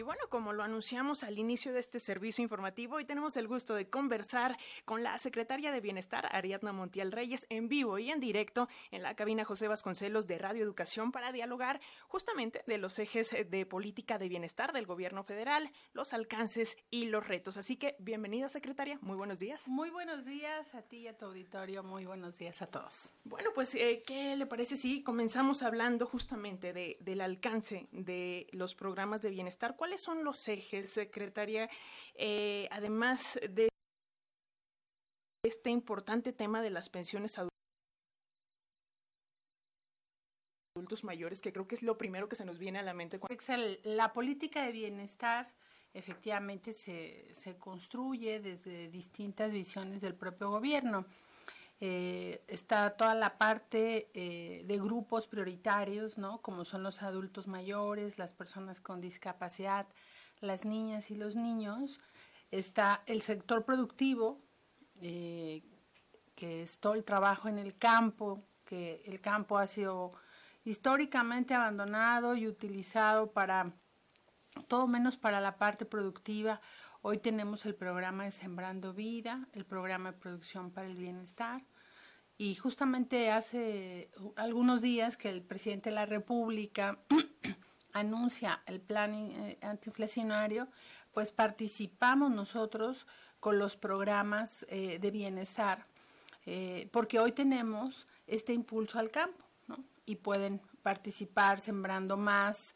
Y bueno, como lo anunciamos al inicio de este servicio informativo, hoy tenemos el gusto de conversar con la secretaria de Bienestar, Ariadna Montiel Reyes, en vivo y en directo en la cabina José Vasconcelos de Radio Educación para dialogar justamente de los ejes de política de bienestar del gobierno federal, los alcances y los retos. Así que bienvenida, secretaria. Muy buenos días. Muy buenos días a ti y a tu auditorio. Muy buenos días a todos. Bueno, pues, eh, ¿qué le parece si comenzamos hablando justamente de, del alcance de los programas de bienestar? ¿Cuáles son los ejes, secretaria, eh, además de este importante tema de las pensiones adultos mayores, que creo que es lo primero que se nos viene a la mente? Excel, la política de bienestar efectivamente se, se construye desde distintas visiones del propio gobierno. Eh, está toda la parte eh, de grupos prioritarios, ¿no? Como son los adultos mayores, las personas con discapacidad, las niñas y los niños. Está el sector productivo, eh, que es todo el trabajo en el campo, que el campo ha sido históricamente abandonado y utilizado para todo menos para la parte productiva. Hoy tenemos el programa de Sembrando Vida, el programa de producción para el bienestar. Y justamente hace algunos días que el presidente de la República anuncia el plan eh, antiinflacionario, pues participamos nosotros con los programas eh, de bienestar, eh, porque hoy tenemos este impulso al campo, ¿no? Y pueden participar sembrando más,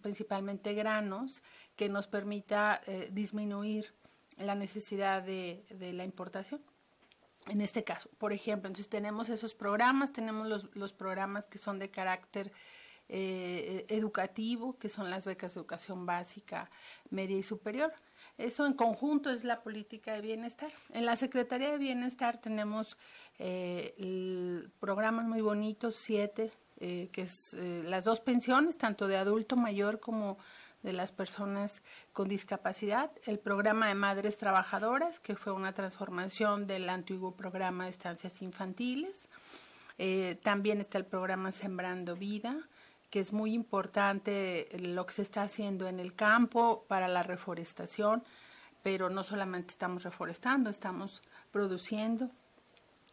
principalmente granos, que nos permita disminuir la necesidad de la importación en este caso, por ejemplo, entonces tenemos esos programas, tenemos los, los programas que son de carácter eh, educativo, que son las becas de educación básica, media y superior. Eso en conjunto es la política de bienestar. En la Secretaría de Bienestar tenemos eh, programas muy bonitos, siete, eh, que es las dos pensiones, tanto de adulto mayor como de las personas con discapacidad, el programa de madres trabajadoras, que fue una transformación del antiguo programa de estancias infantiles. Eh, también está el programa Sembrando Vida, que es muy importante lo que se está haciendo en el campo para la reforestación, pero no solamente estamos reforestando, estamos produciendo.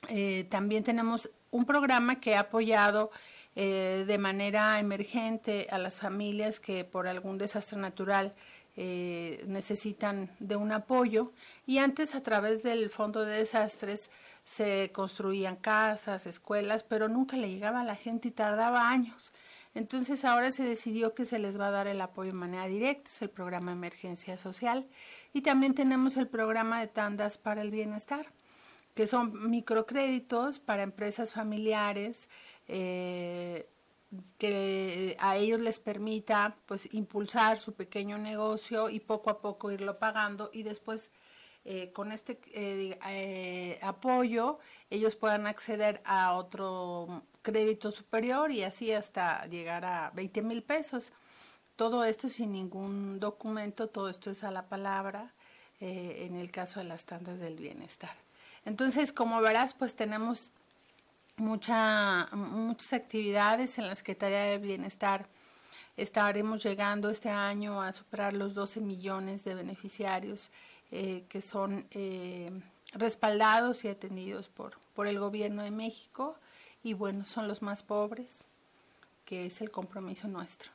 Eh, también tenemos un programa que ha apoyado eh, de manera emergente a las familias que por algún desastre natural eh, necesitan de un apoyo y antes a través del fondo de desastres se construían casas, escuelas, pero nunca le llegaba a la gente y tardaba años. Entonces ahora se decidió que se les va a dar el apoyo de manera directa, es el programa emergencia social y también tenemos el programa de tandas para el bienestar que son microcréditos para empresas familiares eh, que a ellos les permita pues impulsar su pequeño negocio y poco a poco irlo pagando y después eh, con este eh, apoyo ellos puedan acceder a otro crédito superior y así hasta llegar a 20 mil pesos. Todo esto sin ningún documento, todo esto es a la palabra en el caso de las tandas del bienestar. Entonces, como verás, pues tenemos mucha, muchas actividades en la Secretaría de Bienestar. Estaremos llegando este año a superar los 12 millones de beneficiarios eh, que son eh, respaldados y atendidos por, por el gobierno de México y bueno, son los más pobres, que es el compromiso nuestro.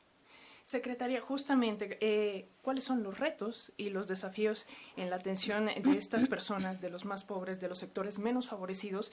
Secretaria, justamente, eh, ¿cuáles son los retos y los desafíos en la atención de estas personas, de los más pobres, de los sectores menos favorecidos?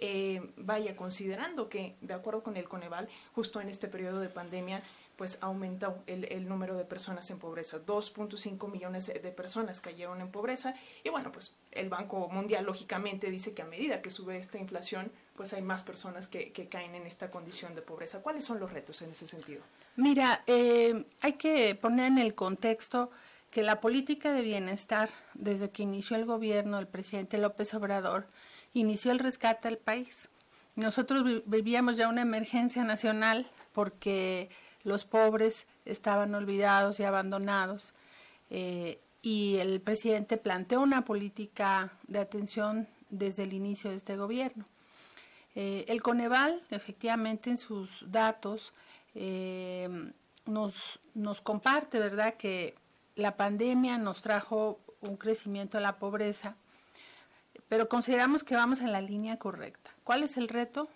Eh, vaya, considerando que, de acuerdo con el Coneval, justo en este periodo de pandemia, pues aumentó el, el número de personas en pobreza. 2.5 millones de personas cayeron en pobreza y bueno, pues el Banco Mundial lógicamente dice que a medida que sube esta inflación, pues hay más personas que, caen en esta condición de pobreza. ¿Cuáles son los retos en ese sentido? Mira, eh, hay que poner en el contexto que la política de bienestar, desde que inició el gobierno del presidente López Obrador, inició el rescate del país. Nosotros vivíamos ya una emergencia nacional porque los pobres estaban olvidados y abandonados. Eh, y el presidente planteó una política de atención desde el inicio de este gobierno. Eh, el Coneval, efectivamente, en sus datos, eh, nos, comparte, ¿verdad?, que la pandemia nos trajo un crecimiento de la pobreza, pero consideramos que vamos en la línea correcta. ¿Cuál es el reto?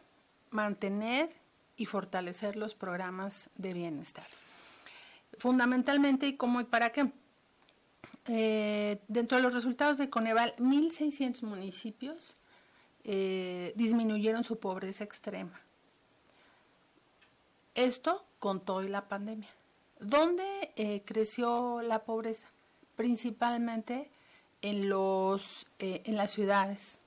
Mantener y fortalecer los programas de bienestar. Fundamentalmente, ¿y cómo y para qué? Eh, dentro de los resultados de Coneval, 1.600 municipios eh, disminuyeron su pobreza extrema. Esto con todo y la pandemia. ¿Dónde eh, creció la pobreza? Principalmente en, los, eh, en las ciudades,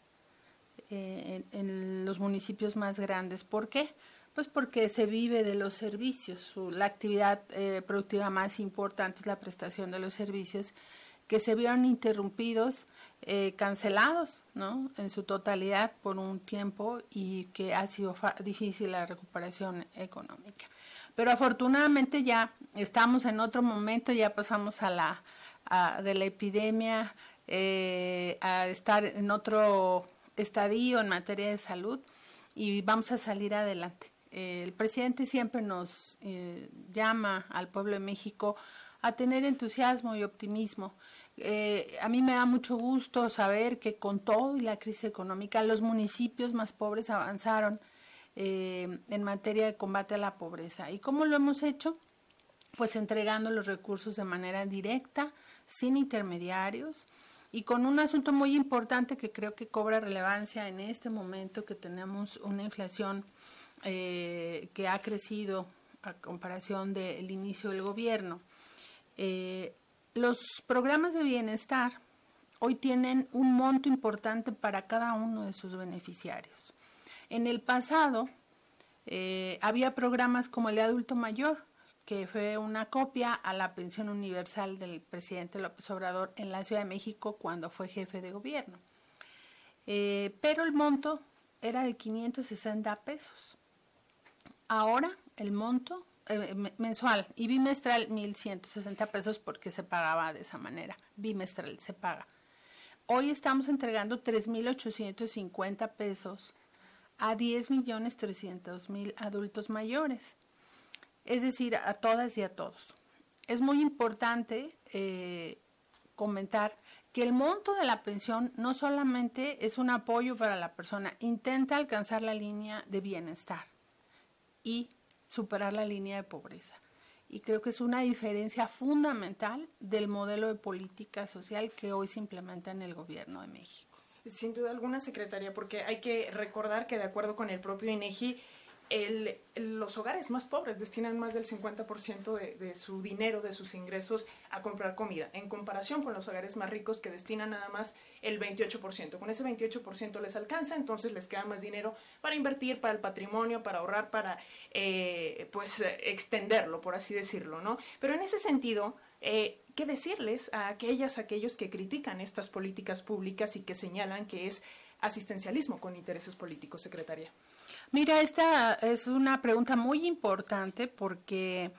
en, los municipios más grandes. ¿Por qué? Pues porque se vive de los servicios. la actividad productiva más importante es la prestación de los servicios que se vieron interrumpidos, cancelados, ¿no? En su totalidad por un tiempo y que ha sido difícil la recuperación económica. Pero afortunadamente ya estamos en otro momento, ya pasamos a la de la epidemia eh, a estar en otro estadio en materia de salud y vamos a salir adelante. el presidente siempre nos eh, llama al pueblo de México a tener entusiasmo y optimismo. Eh, a mí me da mucho gusto saber que con todo y la crisis económica los municipios más pobres avanzaron eh, en materia de combate a la pobreza. ¿Y cómo lo hemos hecho? Pues entregando los recursos de manera directa, sin intermediarios y con un asunto muy importante que creo que cobra relevancia en este momento que tenemos una inflación eh, que ha crecido a comparación del inicio del gobierno. Los programas de bienestar hoy tienen un monto importante para cada uno de sus beneficiarios. En el pasado eh, había programas como el de adulto mayor, que fue una copia a la pensión universal del presidente López Obrador en la Ciudad de México cuando fue jefe de gobierno. Eh, pero el monto era de 560 pesos. Ahora el monto eh, mensual y bimestral 1.160 pesos porque se pagaba de esa manera. Bimestral se paga. Hoy estamos entregando 3.850 pesos a 10 millones 300 mil adultos mayores, es decir, a todas y a todos. Es muy importante eh, comentar que el monto de la pensión no solamente es un apoyo para la persona, intenta alcanzar la línea de bienestar y superar la línea de pobreza. Y creo que es una diferencia fundamental del modelo de política social que hoy se implementa en el gobierno de México. Sin duda alguna, secretaria, porque hay que recordar que de acuerdo con el propio INEGI, el, los hogares más pobres destinan más del 50% de, de, su dinero, de sus ingresos, a comprar comida, en comparación con los hogares más ricos que destinan nada más el 28%. Con ese 28% les alcanza, entonces les queda más dinero para invertir, para el patrimonio, para ahorrar, para eh, pues extenderlo, por así decirlo, ¿no? Pero en ese sentido, eh, ¿qué decirles a aquellas, aquellos que critican estas políticas públicas y que señalan que es asistencialismo con intereses políticos, secretaria? Mira, esta es una pregunta muy importante porque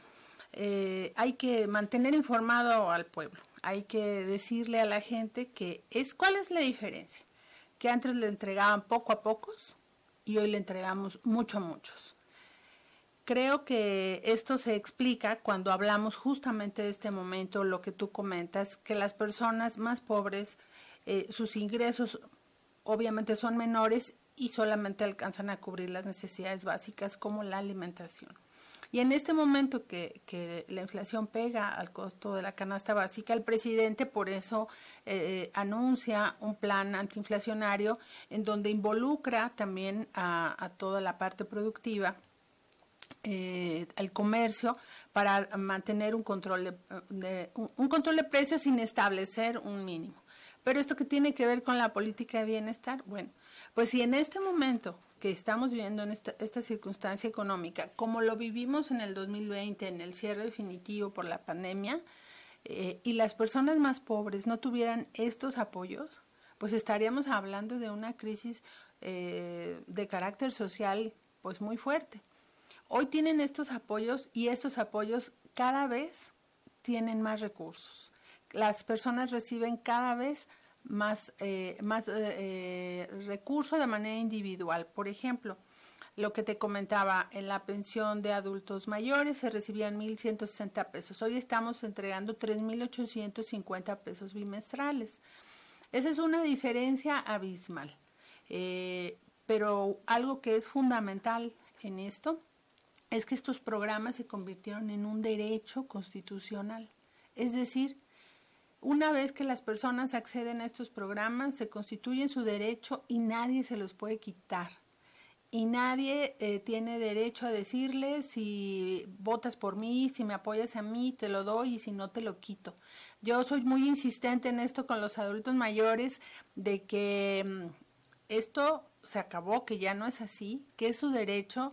eh, hay que mantener informado al pueblo, hay que decirle a la gente que es cuál es la diferencia, que antes le entregaban poco a pocos y hoy le entregamos mucho a muchos. Creo que esto se explica cuando hablamos justamente de este momento, lo que tú comentas, que las personas más pobres, eh, sus ingresos obviamente son menores y solamente alcanzan a cubrir las necesidades básicas como la alimentación. Y en este momento que, que, la inflación pega al costo de la canasta básica, el presidente por eso eh, anuncia un plan antiinflacionario en donde involucra también a, toda la parte productiva eh, el comercio para mantener un control de, un, control de precios sin establecer un mínimo. Pero esto que tiene que ver con la política de bienestar, bueno, pues si en este momento que estamos viviendo en esta, circunstancia económica, como lo vivimos en el 2020, en el cierre definitivo por la pandemia, eh, y las personas más pobres no tuvieran estos apoyos, pues estaríamos hablando de una crisis eh, de carácter social pues muy fuerte. Hoy tienen estos apoyos y estos apoyos cada vez tienen más recursos. Las personas reciben cada vez más, eh, más eh, recursos de manera individual. Por ejemplo, lo que te comentaba, en la pensión de adultos mayores se recibían 1.160 pesos. Hoy estamos entregando 3.850 pesos bimestrales. Esa es una diferencia abismal. Eh, pero algo que es fundamental en esto es que estos programas se convirtieron en un derecho constitucional. Es decir, una vez que las personas acceden a estos programas, se constituyen su derecho y nadie se los puede quitar y nadie eh, tiene derecho a decirle si votas por mí, si me apoyas a mí, te lo doy y si no te lo quito. Yo soy muy insistente en esto con los adultos mayores de que mm, esto se acabó, que ya no es así, que es su derecho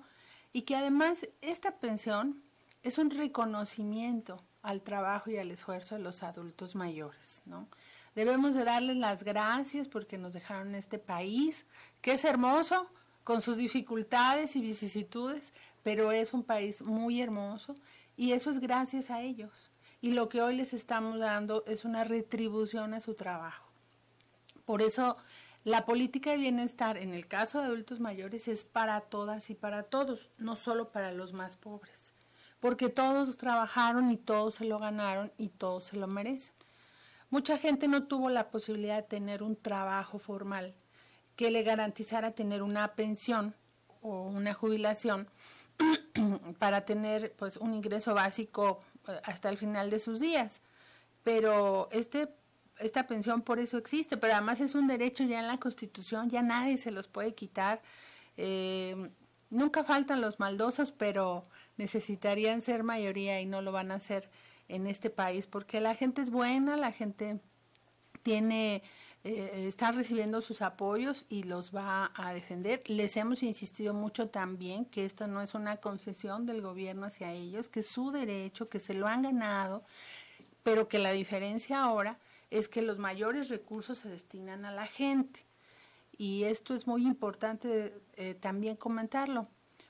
y que además esta pensión es un reconocimiento al trabajo y al esfuerzo de los adultos mayores, ¿no? Debemos de darles las gracias porque nos dejaron este país, que es hermoso, con sus dificultades y vicisitudes, pero es un país muy hermoso y eso es gracias a ellos. Y lo que hoy les estamos dando es una retribución a su trabajo. Por eso la política de bienestar en el caso de adultos mayores es para todas y para todos, no solo para los más pobres, porque todos trabajaron y todos se lo ganaron y todos se lo merecen. Mucha gente no tuvo la posibilidad de tener un trabajo formal que le garantizara tener una pensión o una jubilación para tener pues un ingreso básico eh, hasta el final de sus días. Pero este esta pensión por eso existe, pero además es un derecho ya en la Constitución, ya nadie se los puede quitar. Eh, nunca faltan los maldosos, pero necesitarían ser mayoría y no lo van a hacer en este país porque la gente es buena, la gente tiene eh, está recibiendo sus apoyos y los va a defender. Les hemos insistido mucho también que esto no es una concesión del gobierno hacia ellos, que es su derecho, que se lo han ganado, pero que la diferencia ahora es que los mayores recursos se destinan a la gente. Y esto es muy importante eh, también comentarlo.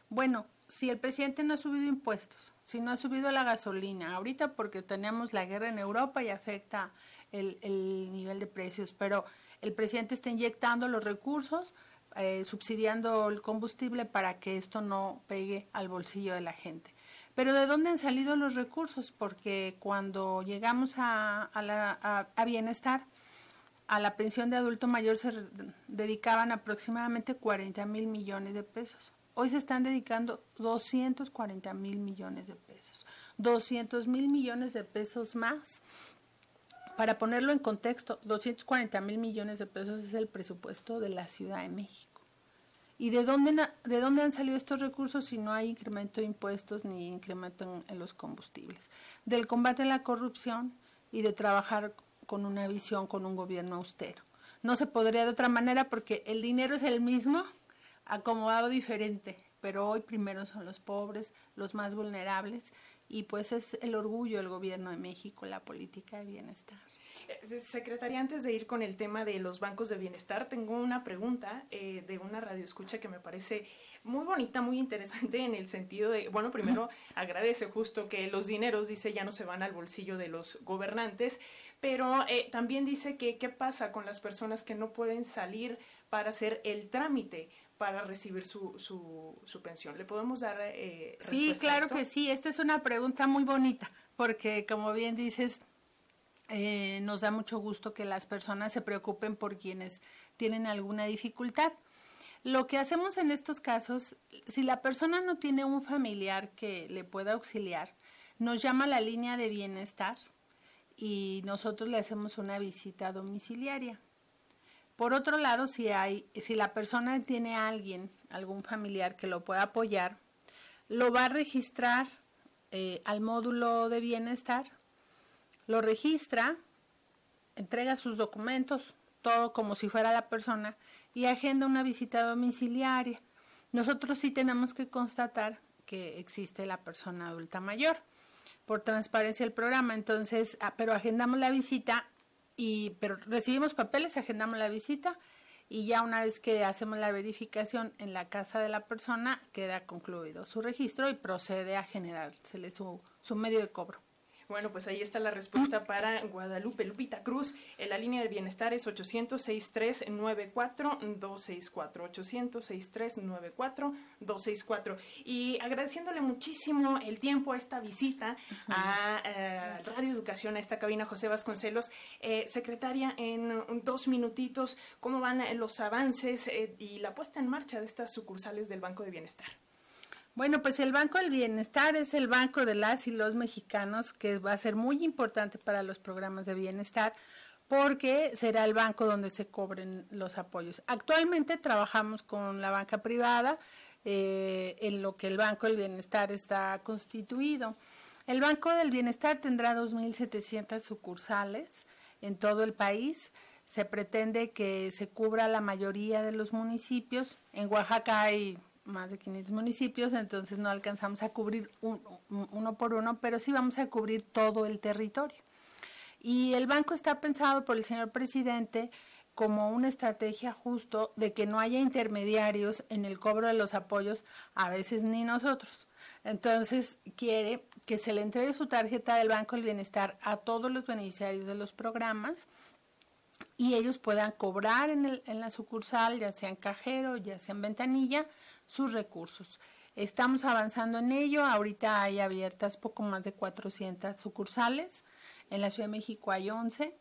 Bueno, si el presidente no ha subido impuestos, si no ha subido la gasolina, ahorita porque tenemos la guerra en Europa y afecta el, el nivel de precios, pero el presidente está inyectando los recursos, eh, subsidiando el combustible para que esto no pegue al bolsillo de la gente. Pero ¿de dónde han salido los recursos? Porque cuando llegamos a, a, bienestar, a la pensión de adulto mayor se dedicaban aproximadamente 40 mil millones de pesos. Hoy se están dedicando 240 mil millones de pesos. 200 mil millones de pesos más para ponerlo en contexto, 240 mil millones de pesos es el presupuesto de la Ciudad de México. ¿Y de dónde, de dónde han salido estos recursos si no hay incremento de impuestos ni incremento en, los combustibles? Del combate a la corrupción y de trabajar con una visión, con un gobierno austero. No se podría de otra manera porque el dinero es el mismo, acomodado diferente, pero hoy primero son los pobres, los más vulnerables y pues es el orgullo del gobierno de México, la política de bienestar. Eh, secretaria, antes de ir con el tema de los bancos de bienestar, tengo una pregunta eh, de una radioescucha que me parece muy bonita, muy interesante en el sentido de, bueno, primero agradece justo que los dineros, dice, ya no se van al bolsillo de los gobernantes, pero eh, también dice que qué pasa con las personas que no pueden salir para hacer el trámite para recibir su, su, su pensión. ¿Le podemos dar eh, Sí, claro que sí. Esta es una pregunta muy bonita, porque como bien dices, eh, nos da mucho gusto que las personas se preocupen por quienes tienen alguna dificultad. Lo que hacemos en estos casos, si la persona no tiene un familiar que le pueda auxiliar, nos llama a la línea de bienestar y nosotros le hacemos una visita domiciliaria. Por otro lado, si hay, si la persona tiene a alguien, algún familiar que lo pueda apoyar, lo va a registrar eh, al módulo de bienestar, lo registra, entrega sus documentos, todo como si fuera la persona, y agenda una visita domiciliaria. Nosotros sí tenemos que constatar que existe la persona adulta mayor por transparencia del programa. Entonces, ah, pero agendamos la visita y pero recibimos papeles, agendamos la visita y ya una vez que hacemos la verificación en la casa de la persona queda concluido su registro y procede a generársele su, su medio de cobro. Bueno, pues ahí está la respuesta para Guadalupe Lupita Cruz. En la línea de bienestar es 800-6394-264. 800-6394-264. Y agradeciéndole muchísimo el tiempo, esta visita a eh, Radio Educación, a esta cabina José Vasconcelos. Eh, secretaria, en dos minutitos, ¿cómo van los avances eh, y la puesta en marcha de estas sucursales del Banco de Bienestar? Bueno, pues el Banco del Bienestar es el banco de las y los mexicanos que va a ser muy importante para los programas de bienestar porque será el banco donde se cobren los apoyos. Actualmente trabajamos con la banca privada, eh, en lo que el Banco del Bienestar está constituido. El Banco del Bienestar tendrá 2.700 sucursales en todo el país. Se pretende que se cubra la mayoría de los municipios. En Oaxaca hay más de 500 municipios, entonces no alcanzamos a cubrir uno por uno, pero sí vamos a cubrir todo el territorio. Y el banco está pensado por el señor presidente como una estrategia justo de que no haya intermediarios en el cobro de los apoyos, a veces ni nosotros. Entonces quiere que se le entregue su tarjeta del Banco del Bienestar a todos los beneficiarios de los programas y ellos puedan cobrar en, en la sucursal, ya sea en cajero, ya sea en ventanilla, sus recursos. Estamos avanzando en ello. Ahorita hay abiertas poco más de 400 sucursales. En la Ciudad de México hay 11.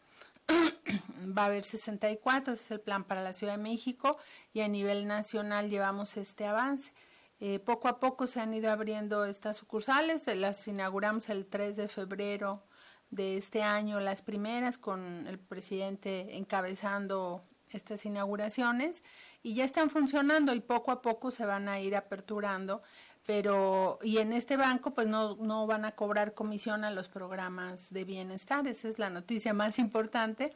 Va a haber 64, ese es el plan para la Ciudad de México y a nivel nacional llevamos este avance. Eh, poco a poco se han ido abriendo estas sucursales, las inauguramos el 3 de febrero de este año, las primeras, con el presidente encabezando estas inauguraciones y ya están funcionando y poco a poco se van a ir aperturando, pero y en este banco pues no, no van a cobrar comisión a los programas de bienestar, esa es la noticia más importante.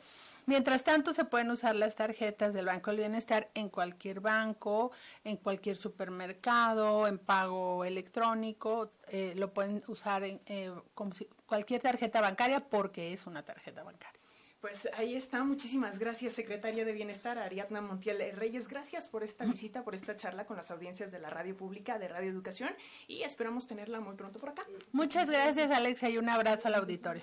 Mientras tanto, se pueden usar las tarjetas del Banco del Bienestar en cualquier banco, en cualquier supermercado, en pago electrónico. Eh, lo pueden usar en eh, cualquier tarjeta bancaria porque es una tarjeta bancaria. Pues ahí está. Muchísimas gracias, secretaria de Bienestar, Ariadna Montiel Reyes. Gracias por esta visita, por esta charla con las audiencias de la radio pública, de Radio Educación, y esperamos tenerla muy pronto por acá. Muchas gracias, Alexa, y un abrazo al auditorio.